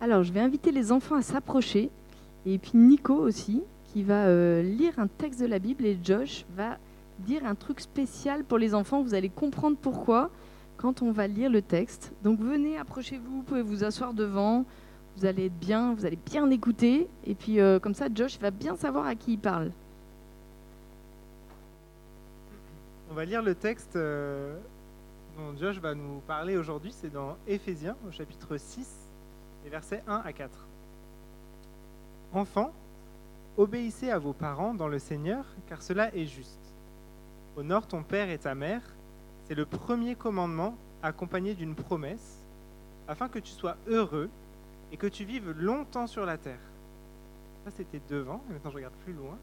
Alors, je vais inviter les enfants à s'approcher, et puis Nico aussi, qui va euh, lire un texte de la Bible, et Josh va dire un truc spécial pour les enfants. Vous allez comprendre pourquoi quand on va lire le texte. Donc venez, approchez-vous, vous pouvez vous asseoir devant, vous allez être bien, vous allez bien écouter, et puis euh, comme ça, Josh va bien savoir à qui il parle. On va lire le texte euh, dont Josh va nous parler aujourd'hui, c'est dans Éphésiens au chapitre 6, les versets 1 à 4. Enfants, obéissez à vos parents dans le Seigneur, car cela est juste. Honore ton père et ta mère, c'est le premier commandement accompagné d'une promesse, afin que tu sois heureux et que tu vives longtemps sur la terre. Ça, c'était devant, maintenant je regarde plus loin.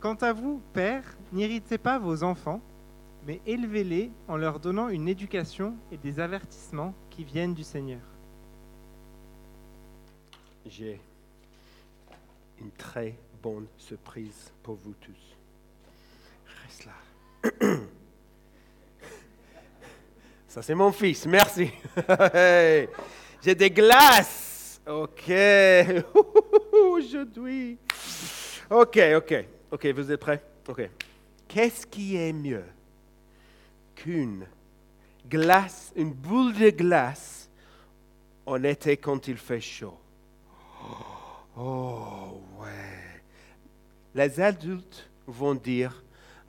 Quant à vous, pères, n'irritez pas vos enfants, mais élevez-les en leur donnant une éducation et des avertissements qui viennent du Seigneur. J'ai une très bonne surprise pour vous tous. Reste là. Ça, c'est mon fils. Merci. J'ai des glaces. OK. Aujourd'hui. OK, OK. OK, vous êtes prêts? OK. Qu'est-ce qui est mieux qu'une glace, une boule de glace en été quand il fait chaud? Oh, ouais. Les adultes vont dire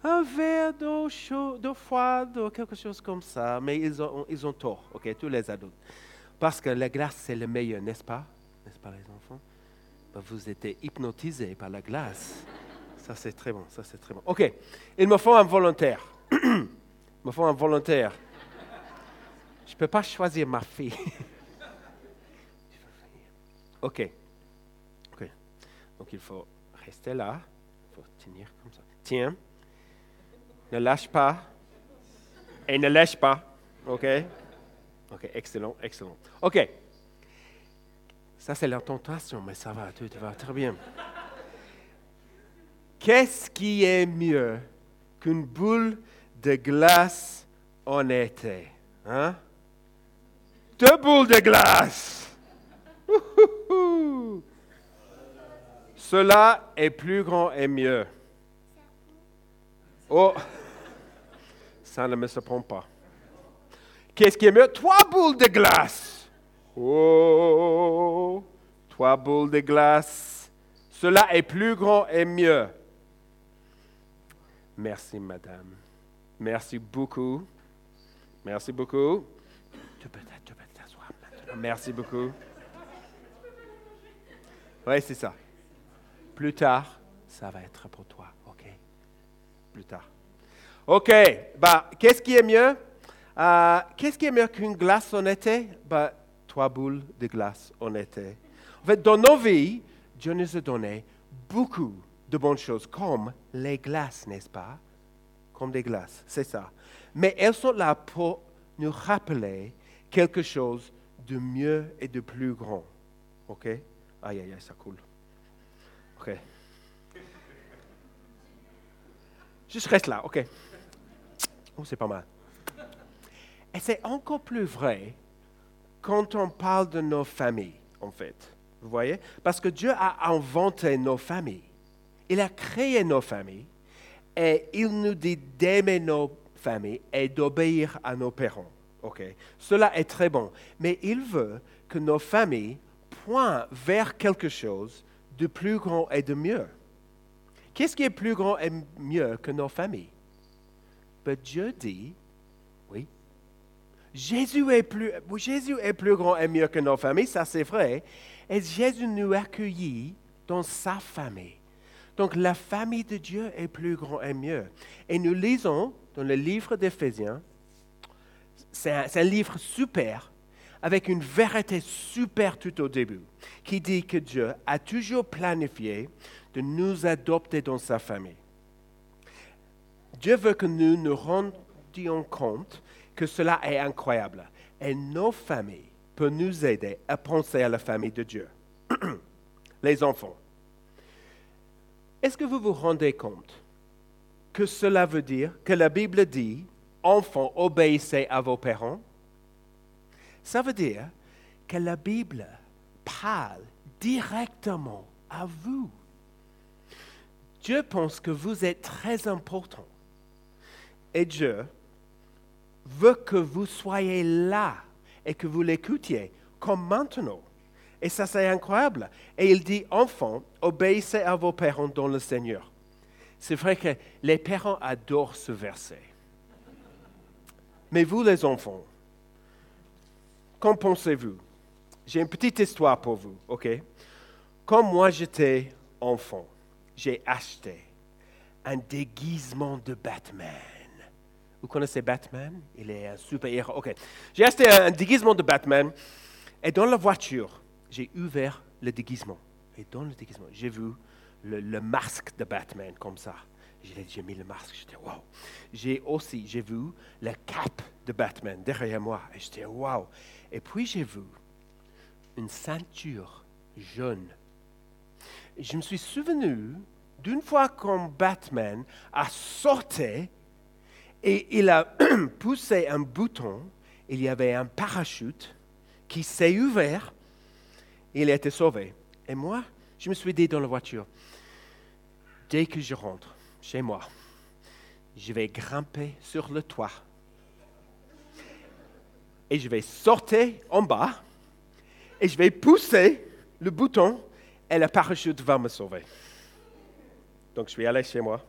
un verre d'eau chaude, d'eau froide, quelque chose comme ça, mais ils ont, ils ont tort, ok, tous les adultes. Parce que la glace, c'est le meilleur, n'est-ce pas? N'est-ce pas, les enfants? Ben, vous êtes hypnotisés par la glace. Ça, c'est très bon, ça, c'est très bon. Ok, il me faut un volontaire. il me faut un volontaire. Je ne peux pas choisir ma fille. Ok. Donc, il faut rester là. Il faut tenir comme ça. Tiens. Ne lâche pas. Et ne lâche pas. OK? OK, excellent, excellent. OK. Ça, c'est la tentation, mais ça va, tout va très bien. Qu'est-ce qui est mieux qu'une boule de glace en été? Hein? Deux boules de glace! Cela est plus grand et mieux. Oh, ça ne me surprend pas. Qu'est-ce qui est mieux? Trois boules de glace. Oh, trois boules de glace. Cela est plus grand et mieux. Merci, madame. Merci beaucoup. Merci beaucoup. Merci beaucoup. Oui, c'est ça. Plus tard, ça va être pour toi, OK? Plus tard. OK, bah, qu'est-ce qui est mieux? Euh, qu'est-ce qui est mieux qu'une glace en été? Bah, trois boules de glace en été. En fait, dans nos vies, Dieu nous a donné beaucoup de bonnes choses, comme les glaces, n'est-ce pas? Comme des glaces, c'est ça. Mais elles sont là pour nous rappeler quelque chose de mieux et de plus grand. OK? Aïe, aïe, aïe, ça coule. OK. Juste reste là, OK. Oh, c'est pas mal. Et c'est encore plus vrai quand on parle de nos familles, en fait. Vous voyez? Parce que Dieu a inventé nos familles. Il a créé nos familles et il nous dit d'aimer nos familles et d'obéir à nos parents. OK? Cela est très bon. Mais il veut que nos familles pointent vers quelque chose de plus grand et de mieux. Qu'est-ce qui est plus grand et mieux que nos familles? Ben, Dieu dit, oui, Jésus est, plus, Jésus est plus grand et mieux que nos familles, ça c'est vrai. Et Jésus nous accueillit dans sa famille. Donc la famille de Dieu est plus grand et mieux. Et nous lisons dans le livre d'Éphésiens, c'est un livre super, avec une vérité super tout au début, qui dit que Dieu a toujours planifié de nous adopter dans sa famille. Dieu veut que nous nous rendions compte que cela est incroyable. Et nos familles peuvent nous aider à penser à la famille de Dieu. Les enfants. Est-ce que vous vous rendez compte que cela veut dire que la Bible dit, enfants, obéissez à vos parents? Ça veut dire que la Bible parle directement à vous. Dieu pense que vous êtes très important. Et Dieu veut que vous soyez là et que vous l'écoutiez, comme maintenant. Et ça, c'est incroyable. Et il dit, enfants, obéissez à vos parents dans le Seigneur. C'est vrai que les parents adorent ce verset. Mais vous, les enfants, qu'en pensez-vous? J'ai une petite histoire pour vous, ok? Quand moi j'étais enfant, j'ai acheté un déguisement de Batman. Vous connaissez Batman? Il est un super-héros. Ok. J'ai acheté un déguisement de Batman et dans la voiture, j'ai ouvert le déguisement. Et dans le déguisement, j'ai vu le, masque de Batman comme ça. J'ai mis le masque, j'étais wow. J'ai aussi, j'ai vu le cap de Batman derrière moi et j'étais wow. Et puis j'ai vu une ceinture jaune. Et je me suis souvenu d'une fois quand Batman a sauté et il a poussé un bouton, il y avait un parachute qui s'est ouvert, il a été sauvé. Et moi, je me suis dit dans la voiture, dès que je rentre chez moi, je vais grimper sur le toit et je vais sortir en bas et je vais pousser le bouton et le parachute va me sauver. Donc je suis allé chez moi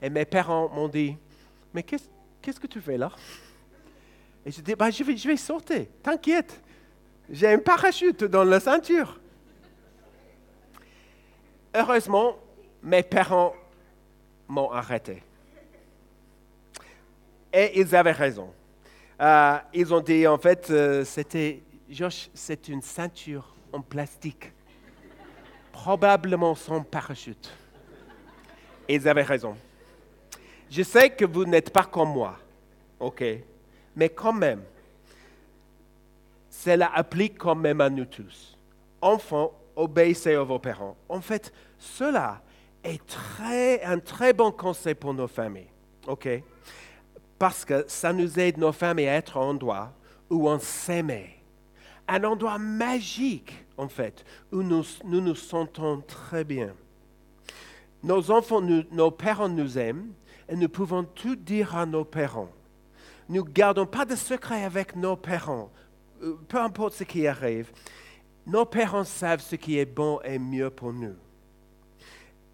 et mes parents m'ont dit, mais qu'est-ce que tu fais là? Et je dis, bah, je, vais, je vais sortir, t'inquiète, j'ai un parachute dans la ceinture. Heureusement, mes parents m'ont arrêté. Et ils avaient raison. Euh, ils ont dit, en fait, euh, c'était, Josh, c'est une ceinture en plastique, probablement sans parachute. Ils avaient raison. Je sais que vous n'êtes pas comme moi, ok, mais quand même, cela applique quand même à nous tous. Enfants, obéissez à vos parents. En fait, cela est très, un très bon conseil pour nos familles, ok? Parce que ça nous aide, nos familles, à être un endroit où on s'aimait. Un endroit magique, en fait, où nous nous, nous sentons très bien. Nos enfants, nos parents nous aiment, et nous pouvons tout dire à nos parents. Nous ne gardons pas de secret avec nos parents, euh, peu importe ce qui arrive. Nos parents savent ce qui est bon et mieux pour nous.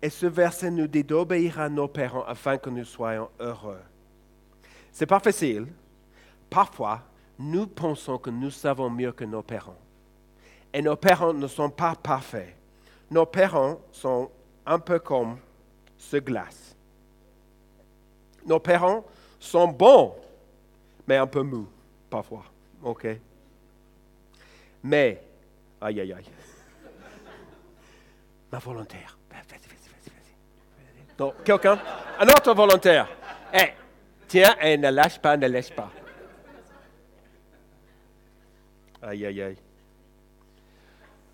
Et ce verset nous dit d'obéir à nos parents afin que nous soyons heureux. C'est pas facile. Parfois, nous pensons que nous savons mieux que nos parents. Et nos parents ne sont pas parfaits. Nos parents sont un peu comme ce glace. Nos parents sont bons, mais un peu mous, parfois. OK? Mais, aïe, aïe, aïe. Ma volontaire. Vas-y, vas-y, vas-y, vas-y. quelqu'un? Un autre volontaire. Eh, tiens, et ne lâche pas, ne lâche pas. Aïe, aïe, aïe.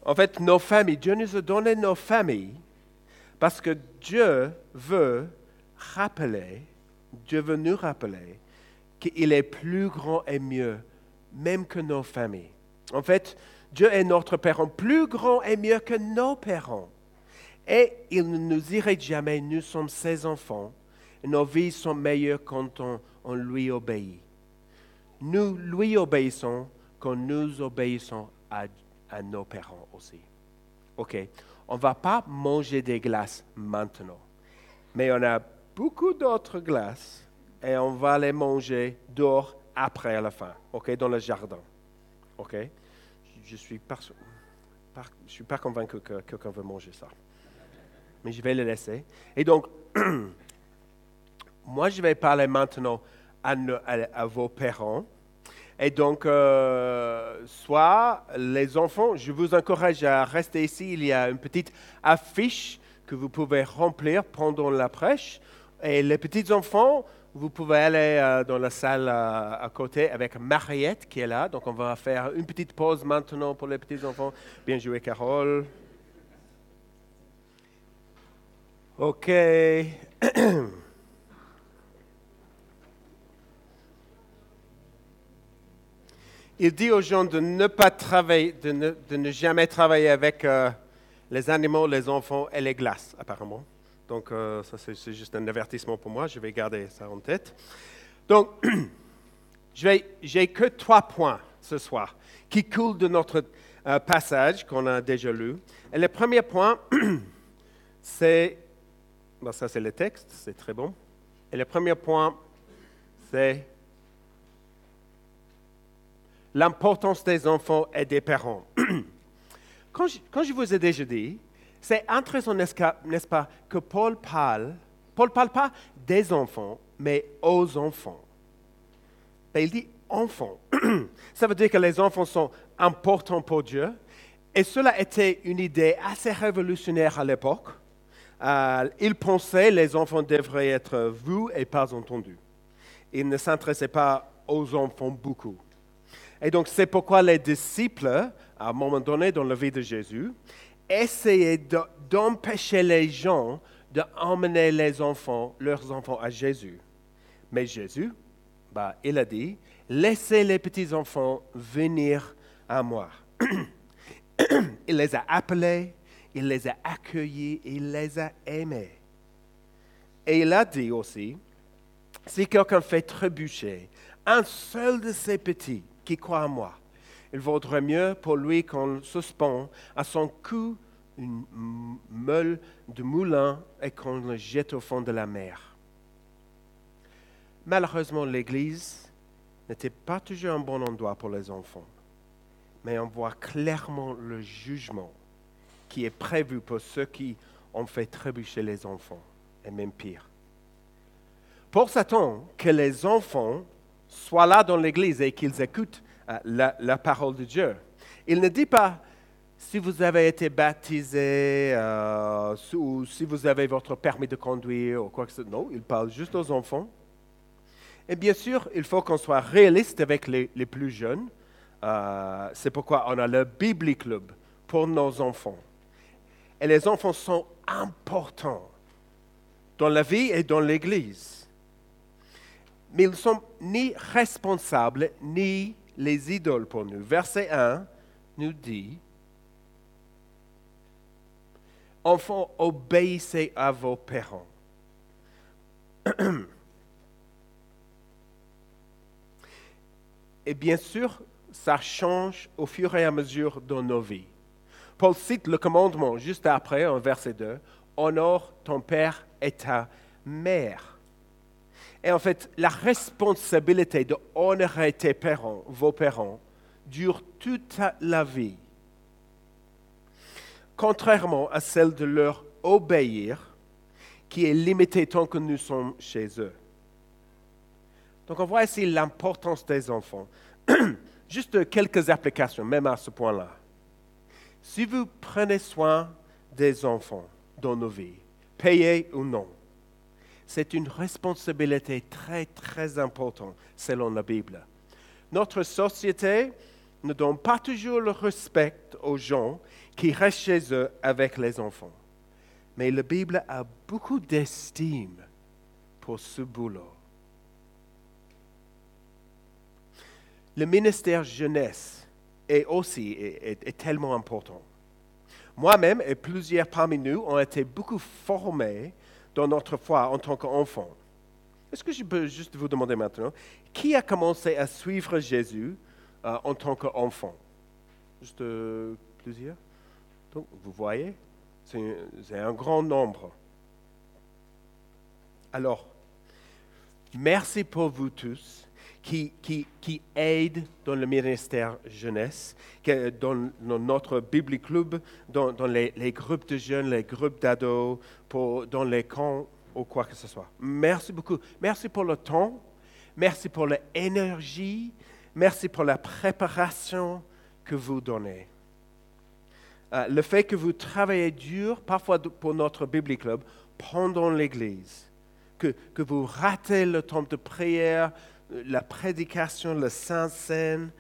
En fait, nos familles, Dieu nous a donné nos familles parce que Dieu veut rappeler Dieu veut nous rappeler qu'il est plus grand et mieux, même que nos familles. En fait, Dieu est notre parent plus grand et mieux que nos parents. Et il ne nous irrite jamais, nous sommes ses enfants. Nos vies sont meilleures quand on, lui obéit. Nous lui obéissons quand nous obéissons à, nos parents aussi. OK, on ne va pas manger des glaces maintenant, mais on a beaucoup d'autres glaces et on va les manger dehors après à la fin, ok, dans le jardin. Ok? Je ne suis, pas, suis pas convaincu que quelqu'un veut manger ça. Mais je vais le laisser. Et donc, moi, je vais parler maintenant à, vos parents. Et donc, euh, soit les enfants, je vous encourage à rester ici. Il y a une petite affiche que vous pouvez remplir pendant la prêche. Et les petits enfants, vous pouvez aller euh, dans la salle euh, à côté avec Mariette qui est là. Donc on va faire une petite pause maintenant pour les petits enfants. Bien joué, Carole. OK. il dit aux gens de ne jamais travailler avec euh, les animaux, les enfants et les glaces, apparemment. Donc, euh, ça, c'est juste un avertissement pour moi. Je vais garder ça en tête. Donc, j'ai que trois points ce soir qui coulent de notre euh, passage qu'on a déjà lu. Et le premier point, c'est. bon, ça, c'est le texte, c'est très bon. Et le premier point, c'est l'importance des enfants et des parents. quand, je, vous ai déjà dit, c'est intéressant, n'est-ce pas, que Paul parle, Paul parle pas des enfants, mais aux enfants. Ben, il dit enfants. Ça veut dire que les enfants sont importants pour Dieu. Et cela était une idée assez révolutionnaire à l'époque. Euh, il pensait les enfants devraient être vus et pas entendus. Il ne s'intéressait pas aux enfants beaucoup. Et donc, c'est pourquoi les disciples, à un moment donné dans la vie de Jésus, essayaient de- d'empêcher les gens d'emmener les enfants, leurs enfants à Jésus. Mais Jésus, bah, il a dit, laissez les petits-enfants venir à moi. il les a appelés, il les a accueillis, il les a aimés. Et il a dit aussi, si quelqu'un fait trébucher un seul de ces petits qui croit en moi, il vaudrait mieux pour lui qu'on suspend à son cou une meule de moulin et qu'on le jette au fond de la mer. Malheureusement, l'Église n'était pas toujours un bon endroit pour les enfants, mais on voit clairement le jugement qui est prévu pour ceux qui ont fait trébucher les enfants, et même pire. Pour Satan, que les enfants soient là dans l'Église et qu'ils écoutent euh, la, parole de Dieu. Il ne dit pas si vous avez été baptisé euh, ou si vous avez votre permis de conduire ou quoi que ce soit. Non, il parle juste aux enfants. Et bien sûr, il faut qu'on soit réaliste avec les, les plus jeunes. Euh, C'est pourquoi on a le Bible Club pour nos enfants. Et les enfants sont importants dans la vie et dans l'Église. Mais ils ne sont ni responsables ni les idoles pour nous. Verset 1 nous dit, Enfants, obéissez à vos parents. Et bien sûr, ça change au fur et à mesure de nos vies. Paul cite le commandement juste après, en verset 2, Honore ton père et ta mère. Et en fait, la responsabilité de honorer tes parents, vos parents, dure toute la vie. Contrairement à celle de leur obéir, qui est limitée tant que nous sommes chez eux. Donc on voit ici l'importance des enfants. Juste quelques applications, même à ce point-là. Si vous prenez soin des enfants dans nos vies, payés ou non, c'est une responsabilité très, très importante selon la Bible. Notre société ne donne pas toujours le respect aux gens qui restent chez eux avec les enfants. Mais la Bible a beaucoup d'estime pour ce boulot. Le ministère jeunesse est aussi est- tellement important. Moi-même et plusieurs parmi nous ont été beaucoup formés dans notre foi en tant qu'enfants. Est-ce que je peux juste vous demander maintenant, qui a commencé à suivre Jésus euh, en tant qu'enfant? Juste euh, plusieurs? Donc, vous voyez, c'est un grand nombre. Alors, merci pour vous tous qui, qui, aident dans le ministère jeunesse, dans, notre Bible Club, dans, les, groupes de jeunes, les groupes d'ados, dans les camps ou quoi que ce soit. Merci beaucoup. Merci pour le temps. Merci pour l'énergie. Merci pour la préparation que vous donnez. Euh, le fait que vous travaillez dur, parfois pour notre Bible Club, pendant l'Église, que, que vous ratez le temps de prière, la prédication, le Saint-Seine,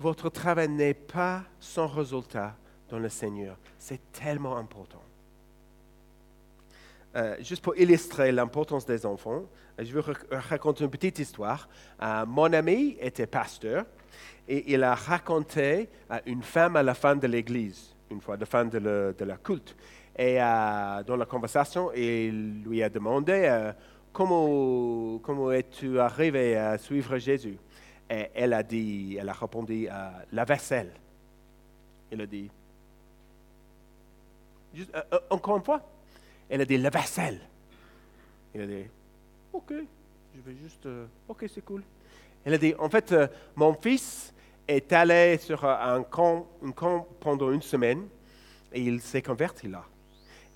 votre travail n'est pas sans résultat dans le Seigneur. C'est tellement important. euh, juste pour illustrer l'importance des enfants, je vais rac- raconter une petite histoire. Euh, mon ami était pasteur et il a raconté à une femme à la fin de l'église, une fois, de fin de, le- de la culte. Et euh, dans la conversation, il lui a demandé euh, comment, comment es-tu arrivé à suivre Jésus? Elle a dit, elle a répondu euh, la vaisselle. Il a dit, euh, euh, encore une fois, elle a dit la vaisselle. Il a dit, ok, je vais juste, euh, ok, c'est cool. Elle a dit, en fait, mon fils est allé sur un camp, un camp pendant une semaine et il s'est converti là.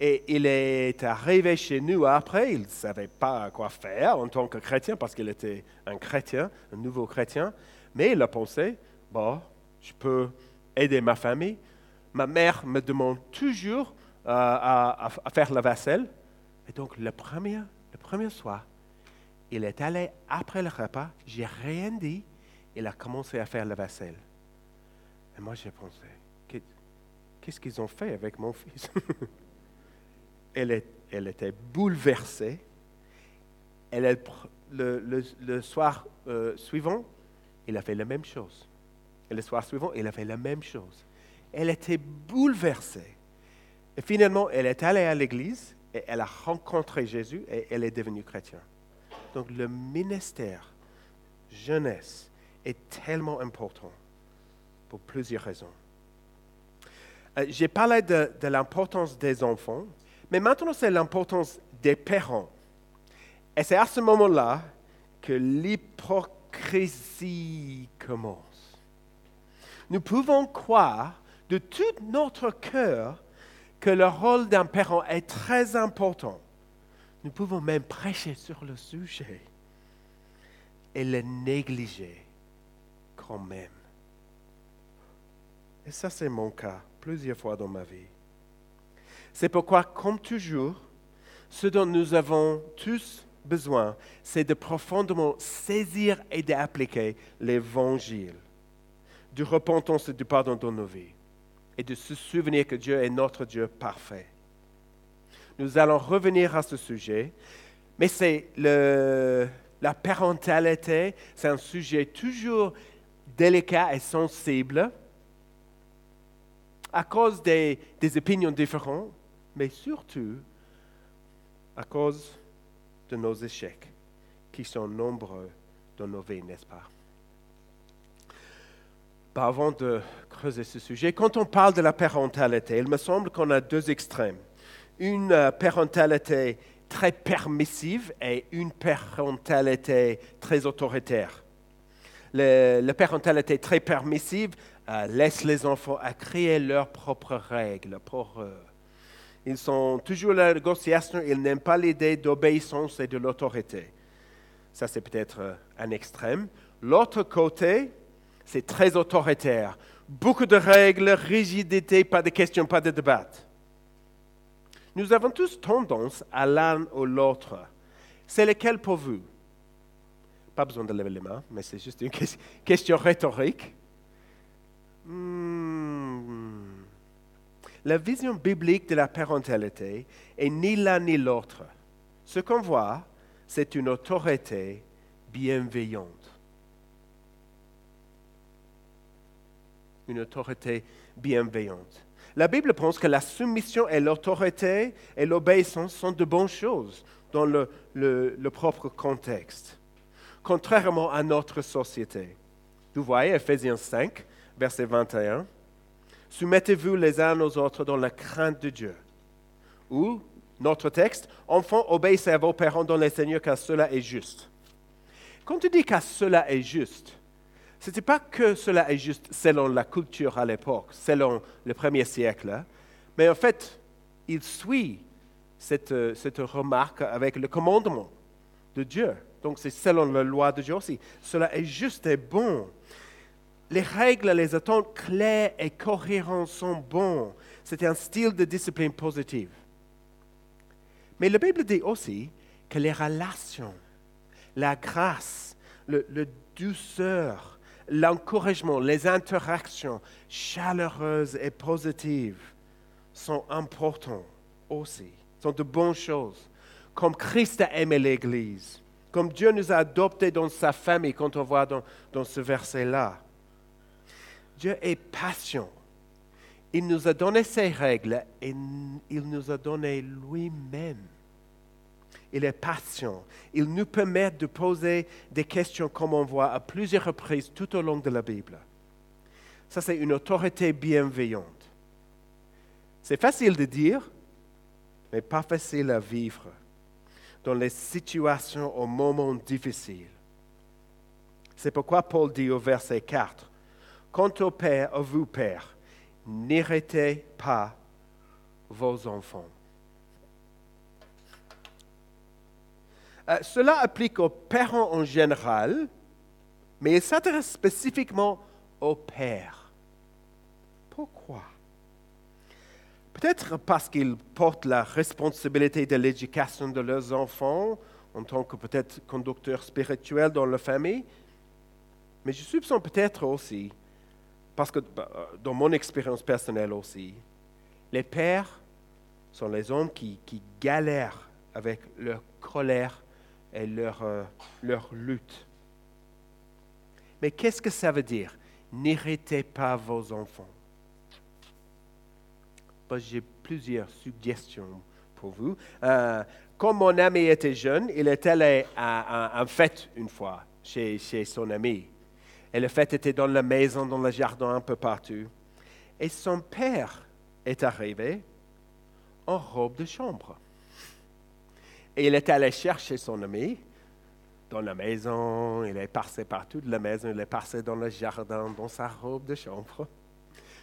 Et il est arrivé chez nous après, il ne savait pas quoi faire en tant que chrétien parce qu'il était un chrétien, un nouveau chrétien, mais il a pensé, bon, je peux aider ma famille. Ma mère me demande toujours euh, à, à- faire la vaisselle. Et donc, le premier, le premier soir, il est allé après le repas, j'ai rien dit, il a commencé à faire la vaisselle. Et moi, j'ai pensé, Qu'est- qu'est-ce qu'ils ont fait avec mon fils? elle, était bouleversée. Le, soir euh, suivant, il a fait la même chose. Et le soir suivant, il a fait la même chose. Elle était bouleversée. Et finalement, elle est allée à l'église et elle a rencontré Jésus et elle est devenue chrétienne. Donc le ministère jeunesse est tellement important pour plusieurs raisons. Euh, J'ai parlé de l'importance des enfants, mais maintenant c'est l'importance des parents. Et c'est à ce moment-là que l'hypocrisie commence. Nous pouvons croire de tout notre cœur que le rôle d'un parent est très important. Nous pouvons même prêcher sur le sujet et le négliger quand même. Et ça, c'est mon cas plusieurs fois dans ma vie. C'est pourquoi, comme toujours, ce dont nous avons tous besoin, c'est de profondément saisir et d'appliquer l'Évangile, du repentance et du pardon dans nos vies, et de se souvenir que Dieu est notre Dieu parfait. Nous allons revenir à ce sujet, mais c'est la parentalité, c'est un sujet toujours délicat et sensible à cause des, des opinions différentes, mais surtout à cause de nos échecs, qui sont nombreux dans nos vies, n'est-ce pas? Avant de creuser ce sujet, quand on parle de la parentalité, il me semble qu'on a deux extrêmes. Une euh, parentalité très permissive et une parentalité très autoritaire. La parentalité très permissive euh, laisse les enfants à créer leurs propres règles pour. Ils sont toujours la négociation, ils n'aiment pas l'idée d'obéissance et de l'autorité. Ça, c'est peut-être euh, un extrême. L'autre côté, c'est très autoritaire. Beaucoup de règles, rigidité, pas de questions, pas de débat. Nous avons tous tendance à l'un ou l'autre. C'est lequel pour vous? Pas besoin de lever les mains, mais c'est juste une ques- question rhétorique. Hmm. La vision biblique de la parentalité est ni l'un ni l'autre. Ce qu'on voit, c'est une autorité bienveillante. Une autorité bienveillante. La Bible pense que la soumission et l'autorité et l'obéissance sont de bonnes choses dans le, propre contexte, contrairement à notre société. Vous voyez Ephésiens 5, verset 21. Soumettez-vous les uns aux autres dans la crainte de Dieu. Ou, notre texte, enfants, obéissez à vos parents dans le Seigneur car cela est juste. Quand tu dis que cela est juste, ce n'était pas que cela est juste selon la culture à l'époque, selon le premier siècle, hein, mais en fait, il suit cette, euh, cette remarque avec le commandement de Dieu. Donc c'est selon la loi de Dieu aussi. Cela est juste et bon. Les règles, les attentes claires et cohérentes sont bons. C'est un style de discipline positive. Mais la Bible dit aussi que les relations, la grâce, le, douceur, l'encouragement, les interactions chaleureuses et positives sont importants aussi, sont de bonnes choses comme Christ a aimé l'Église, comme Dieu nous a adoptés dans sa famille, quand on voit dans, dans ce verset-là. Dieu est patient. Il nous a donné ses règles et il nous a donné lui-même. Il est patient. Il nous permet de poser des questions comme on voit à plusieurs reprises tout au long de la Bible. Ça, c'est une autorité bienveillante. C'est facile de dire, mais pas facile à vivre dans les situations au moment difficiles. C'est pourquoi Paul dit au verset 4, Quant au Père, à vous, Père, n'irritez pas vos enfants. Euh, cela applique aux parents en général, mais il s'adresse spécifiquement aux pères. Pourquoi? Peut-être parce qu'ils portent la responsabilité de l'éducation de leurs enfants en tant que peut-être conducteur spirituel dans la famille, mais je soupçonne peut-être aussi, parce que bah, dans mon expérience personnelle aussi, les pères sont les hommes qui, galèrent avec leur colère et leur, euh, leur lutte. Mais qu'est-ce que ça veut dire? N'irritez pas vos enfants. J'ai plusieurs suggestions pour vous. Euh, quand mon ami était jeune, il est allé à, un fête une fois chez, chez son ami. Et le fête était dans la maison, dans le jardin, un peu partout. Et son père est arrivé en robe de chambre. Et il est allé chercher son ami dans la maison, il est passé partout de la maison, il est passé dans le jardin, dans sa robe de chambre,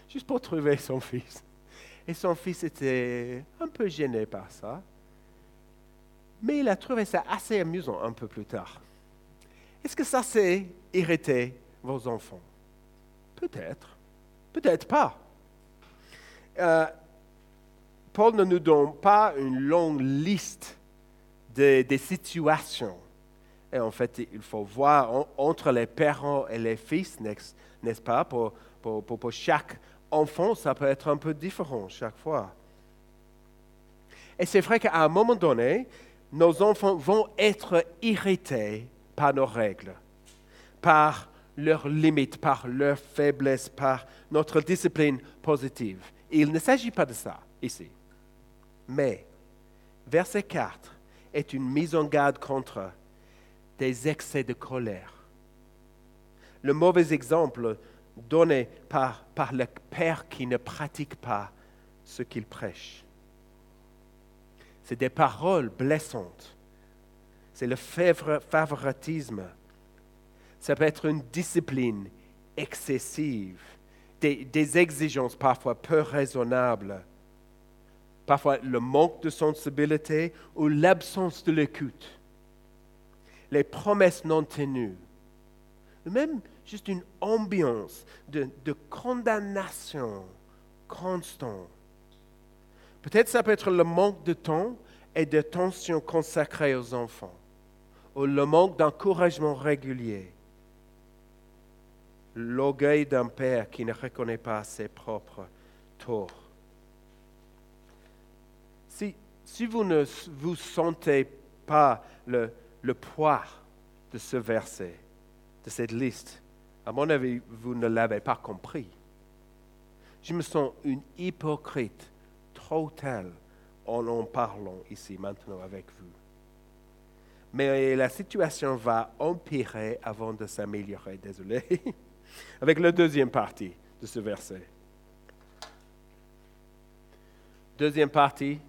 juste pour trouver son fils. Et son fils était un peu gêné par ça, mais il a trouvé ça assez amusant un peu plus tard. Est-ce que ça s'est irrité vos enfants Peut-être, peut-être pas. Euh, Paul ne nous donne pas une longue liste des situations. Et en fait, il faut voir entre les parents et les fils, n'est-ce pas? Pour, pour, pour, chaque enfant, ça peut être un peu différent chaque fois. Et c'est vrai qu'à un moment donné, nos enfants vont être irrités par nos règles, par leurs limites, par leurs faiblesses, par notre discipline positive. il ne s'agit pas de ça ici. Mais, verset 4, est une mise en garde contre des excès de colère. Le mauvais exemple donné par, par le Père qui ne pratique pas ce qu'il prêche. C'est des paroles blessantes. C'est le favoritisme. Ça peut être une discipline excessive, des, exigences parfois peu raisonnables. Parfois le manque de sensibilité ou l'absence de l'écoute, les promesses non tenues, même juste une ambiance de, condamnation constante. Peut-être ça peut être le manque de temps et de consacrée aux enfants, ou le manque d'encouragement régulier, l'orgueil d'un père qui ne reconnaît pas ses propres torts si, vous ne vous sentez pas le, poids de ce verset, de cette liste, à mon avis, vous ne l'avez pas compris. Je me sens une hypocrite totale en en parlant ici maintenant avec vous. Mais la situation va empirer avant de s'améliorer, désolé, avec la deuxième partie de ce verset. Deuxième partie,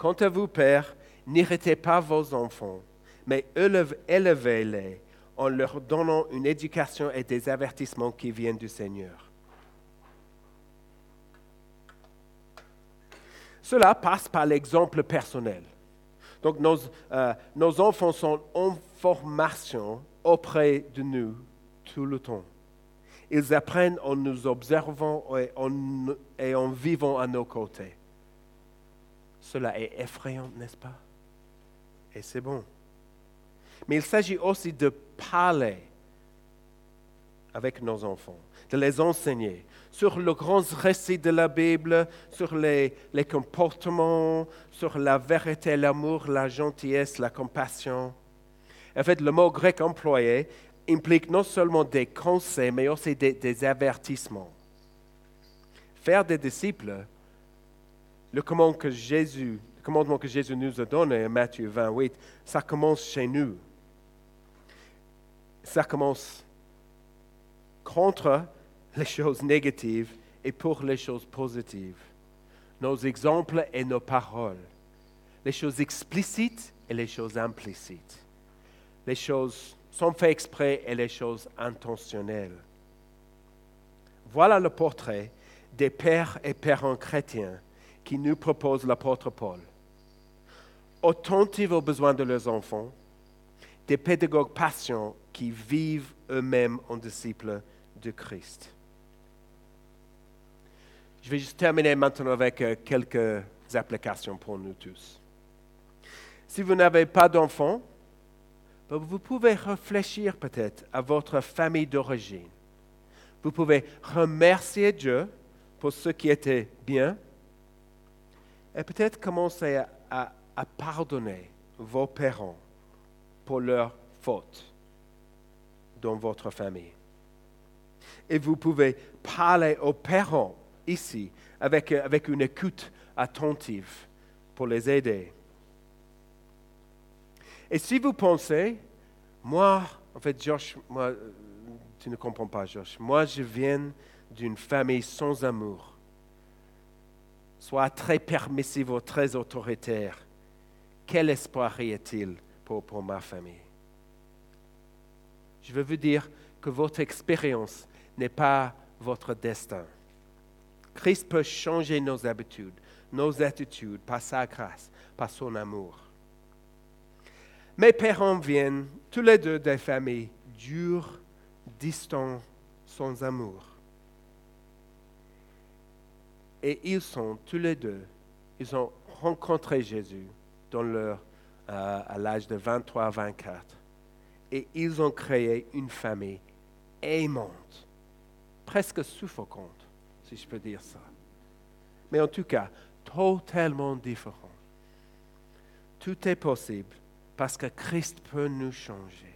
Quant à vous, Père, n'irritez pas vos enfants, mais élevez-les en leur donnant une éducation et des avertissements qui viennent du Seigneur. Cela passe par l'exemple personnel. Donc nos, euh, nos, enfants sont en formation auprès de nous tout le temps. Ils apprennent en nous observant et en, vivant à nos côtés. Cela est effrayant, n'est-ce pas? Et c'est bon. Mais il s'agit aussi de parler avec nos enfants, de les enseigner, sur le grand récit de la Bible, sur les, les comportements, sur la vérité, l'amour, la gentillesse, la compassion. En fait, le mot grec employé implique non seulement des conseils, mais aussi des, avertissements. Faire des disciples, le commandement que Jésus, le commandement que Jésus nous a donné Matthieu 28, ça commence chez nous. Ça commence contre les choses négatives et pour les choses positives. Nos exemples et nos paroles. Les choses explicites et les choses implicites. Les choses sont faites exprès et les choses intentionnelles. Voilà le portrait des pères et parents chrétiens qui nous propose l'apôtre Paul. Attentifs aux besoins de leurs enfants, des pédagogues patients qui vivent eux-mêmes en disciples de Christ. Je vais juste terminer maintenant avec euh, quelques applications pour nous tous. Si vous n'avez pas d'enfants, vous pouvez réfléchir peut-être à votre famille d'origine. Vous pouvez remercier Dieu pour ce qui était bien et peut-être commencer à, pardonner vos parents pour leurs fautes dans votre famille. Et vous pouvez parler aux parents ici avec, avec une écoute attentive pour les aider. Et si vous pensez, moi, en fait, Josh, moi, euh, tu ne comprends pas, Josh, moi, je viens d'une famille sans amour, soit très permissive ou très autoritaire. Quel espoir y a-t-il pour, pour ma famille? Je veux vous dire que votre expérience n'est pas votre destin. Christ peut changer nos habitudes, nos attitudes par sa grâce, par son amour. Mes parents viennent tous les deux des familles dures, distantes, sans amour. Et ils sont tous les deux, ils ont rencontré Jésus dans leur, euh, à l'âge de 23-24. Et ils ont créé une famille aimante, presque suffocante, si je peux dire ça. Mais en tout cas, totalement différent. Tout est possible parce que Christ peut nous changer.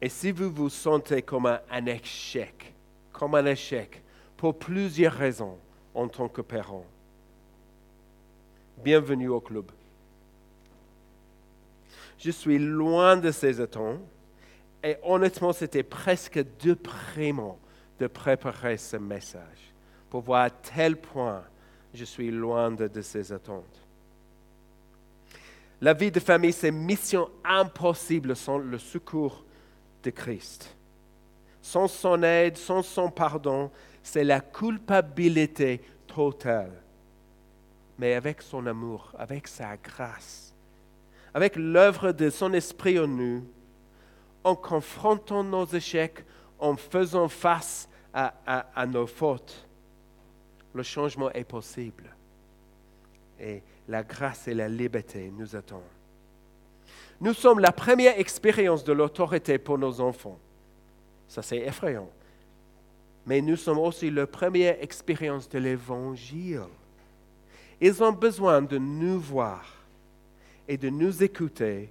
Et si vous vous sentez comme un, échec, comme un échec, pour plusieurs raisons en tant que parent, bienvenue au club. Je suis loin de ces attentes et honnêtement, c'était presque déprimant de préparer ce message pour voir à tel point je suis loin de, de ces attentes. La vie de famille, c'est mission impossible sans le secours de Christ. Sans son aide, sans son pardon, c'est la culpabilité totale. Mais avec son amour, avec sa grâce, avec l'œuvre de son esprit en nous, en confrontant nos échecs, en faisant face à nos fautes, le changement est possible. Et la grâce et la liberté nous attendent. Nous sommes la première expérience de l'autorité pour nos enfants. Ça, c'est effrayant. Mais nous sommes aussi la première expérience de l'Évangile. Ils ont besoin de nous voir et de nous écouter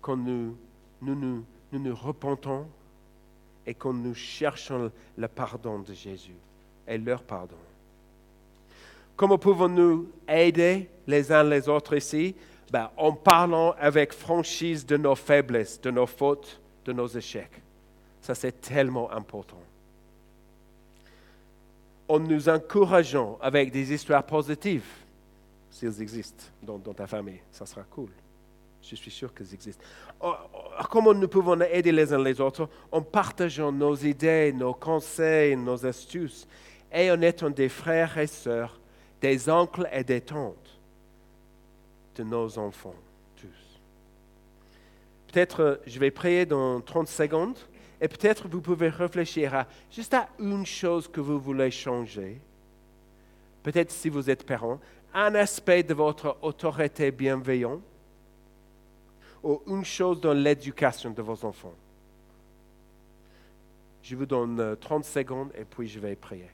quand nous nous, nous, nous, nous repentons et quand nous cherchons le pardon de Jésus et leur pardon. Comment pouvons-nous aider les uns les autres ici? Ben, En parlant avec franchise de nos faiblesses, de nos fautes, de nos échecs. Ça, c'est tellement important. En nous encourageant avec des histoires positives, s'ils existent dans, dans ta famille, ça sera cool. Je suis sûr qu'ils existent. Oh, oh, Comment nous pouvons aider les uns les autres En partageant nos idées, nos conseils, nos astuces, et en étant des frères et sœurs, des oncles et des tantes de nos enfants, tous. Peut-être euh, je vais prier dans 30 secondes, et peut-être vous pouvez réfléchir à juste à une chose que vous voulez changer. Peut-être si vous êtes parent, un aspect de votre autorité bienveillante ou une chose dans l'éducation de vos enfants. Je vous donne euh, 30 secondes et puis je vais prier.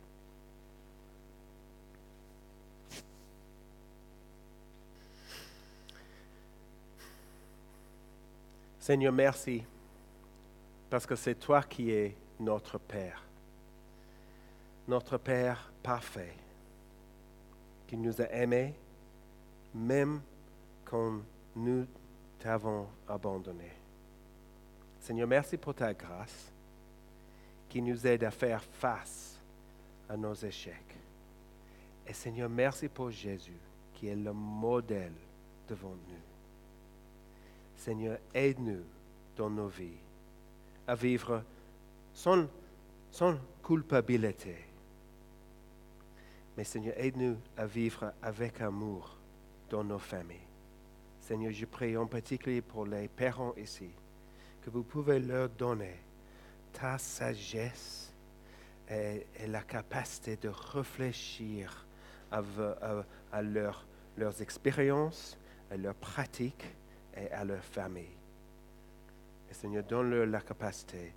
Seigneur, merci parce que c'est toi qui es notre Père, notre Père parfait, qui nous a aimés même quand nous t'avons abandonné. Seigneur, merci pour ta grâce qui nous aide à faire face à nos échecs. Et Seigneur, merci pour Jésus qui est le modèle devant nous. Seigneur, aide-nous dans nos vies à vivre sans, sans culpabilité. Mais Seigneur, aide-nous à vivre avec amour dans nos familles. Seigneur, je prie en particulier pour les parents ici, que vous pouvez leur donner ta sagesse et, la capacité de réfléchir à, leurs expériences, à leurs pratiques et à leur famille. Seigneur, donne-leur la capacité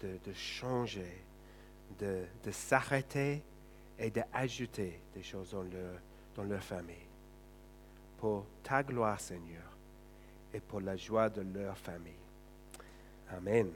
de, changer, de, s'arrêter et d'ajouter des choses dans leur famille. Pour ta gloire, Seigneur, et pour la joie de leur famille. Amen.